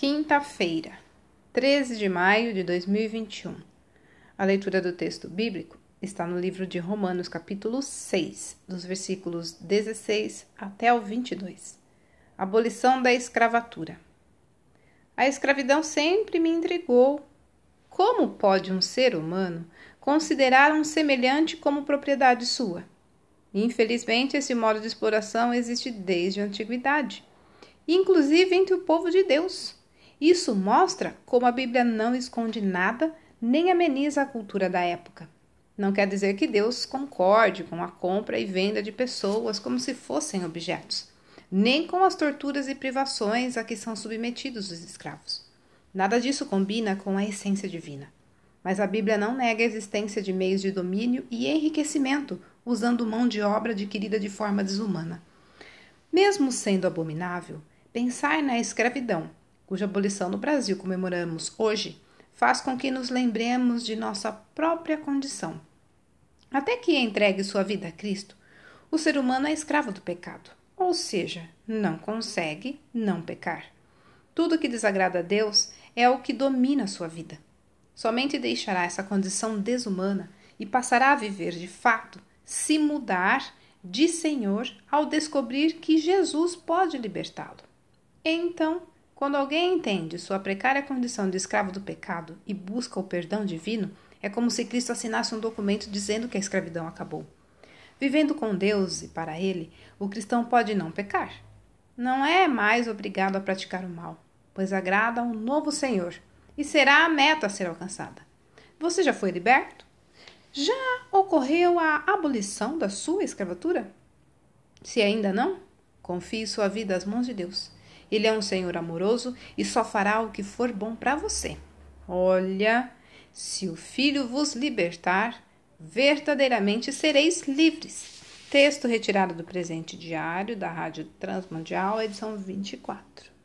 Quinta-feira, 13 de maio de 2021. A leitura do texto bíblico está no livro de Romanos, capítulo 6, dos versículos 16 até o 22. Abolição da escravatura. A escravidão sempre me intrigou. Como pode um ser humano considerar um semelhante como propriedade sua? Infelizmente, esse modo de exploração existe desde a antiguidade, inclusive entre o povo de Deus. Isso mostra como a Bíblia não esconde nada nem ameniza a cultura da época. Não quer dizer que Deus concorde com a compra e venda de pessoas como se fossem objetos, nem com as torturas e privações a que são submetidos os escravos. Nada disso combina com a essência divina. Mas a Bíblia não nega a existência de meios de domínio e enriquecimento usando mão de obra adquirida de forma desumana. Mesmo sendo abominável, pensar na escravidão cuja abolição no Brasil comemoramos hoje, faz com que nos lembremos de nossa própria condição. Até que entregue sua vida a Cristo, o ser humano é escravo do pecado, ou seja, não consegue não pecar. Tudo que desagrada a Deus é o que domina a sua vida. Somente deixará essa condição desumana e passará a viver de fato se mudar de Senhor ao descobrir que Jesus pode libertá-lo. Então, quando alguém entende sua precária condição de escravo do pecado e busca o perdão divino, é como se Cristo assinasse um documento dizendo que a escravidão acabou. Vivendo com Deus e para Ele, o cristão pode não pecar. Não é mais obrigado a praticar o mal, pois agrada um novo Senhor e será a meta a ser alcançada. Você já foi liberto? Já ocorreu a abolição da sua escravatura? Se ainda não, confie sua vida às mãos de Deus ele é um Senhor amoroso e só fará o que for bom para você. Olha, se o Filho vos libertar, verdadeiramente sereis livres. Texto retirado do presente diário da Rádio Transmundial, edição 24.